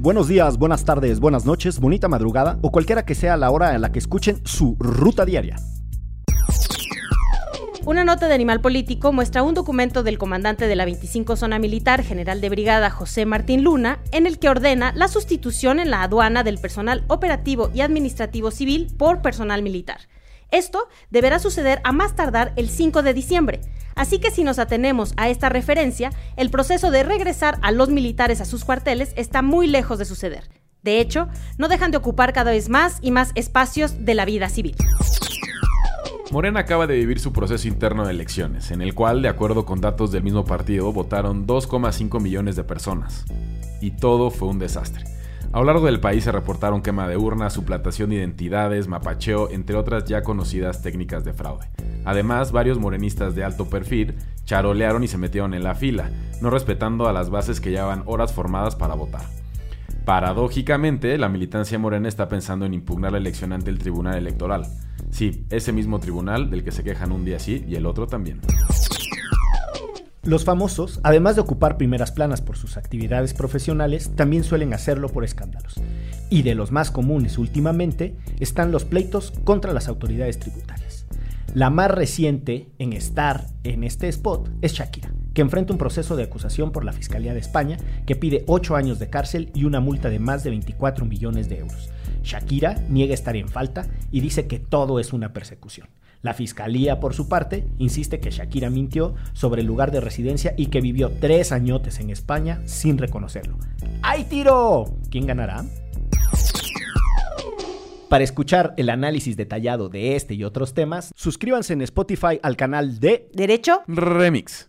buenos días, buenas tardes, buenas noches, bonita madrugada o cualquiera que sea la hora en la que escuchen su ruta diaria. Una nota de Animal Político muestra un documento del comandante de la 25 Zona Militar, general de brigada José Martín Luna, en el que ordena la sustitución en la aduana del personal operativo y administrativo civil por personal militar. Esto deberá suceder a más tardar el 5 de diciembre. Así que si nos atenemos a esta referencia, el proceso de regresar a los militares a sus cuarteles está muy lejos de suceder. De hecho, no dejan de ocupar cada vez más y más espacios de la vida civil. Morena acaba de vivir su proceso interno de elecciones, en el cual, de acuerdo con datos del mismo partido, votaron 2,5 millones de personas. Y todo fue un desastre. A lo largo del país se reportaron quema de urnas, suplantación de identidades, mapacheo, entre otras ya conocidas técnicas de fraude. Además, varios morenistas de alto perfil charolearon y se metieron en la fila, no respetando a las bases que llevaban horas formadas para votar. Paradójicamente, la militancia morena está pensando en impugnar la elección ante el Tribunal Electoral. Sí, ese mismo tribunal del que se quejan un día sí y el otro también. Los famosos, además de ocupar primeras planas por sus actividades profesionales, también suelen hacerlo por escándalos. Y de los más comunes últimamente están los pleitos contra las autoridades tributarias. La más reciente en estar en este spot es Shakira, que enfrenta un proceso de acusación por la Fiscalía de España que pide 8 años de cárcel y una multa de más de 24 millones de euros. Shakira niega estar en falta y dice que todo es una persecución. La fiscalía, por su parte, insiste que Shakira mintió sobre el lugar de residencia y que vivió tres añotes en España sin reconocerlo. ¡Ay, tiro! ¿Quién ganará? Para escuchar el análisis detallado de este y otros temas, suscríbanse en Spotify al canal de Derecho Remix.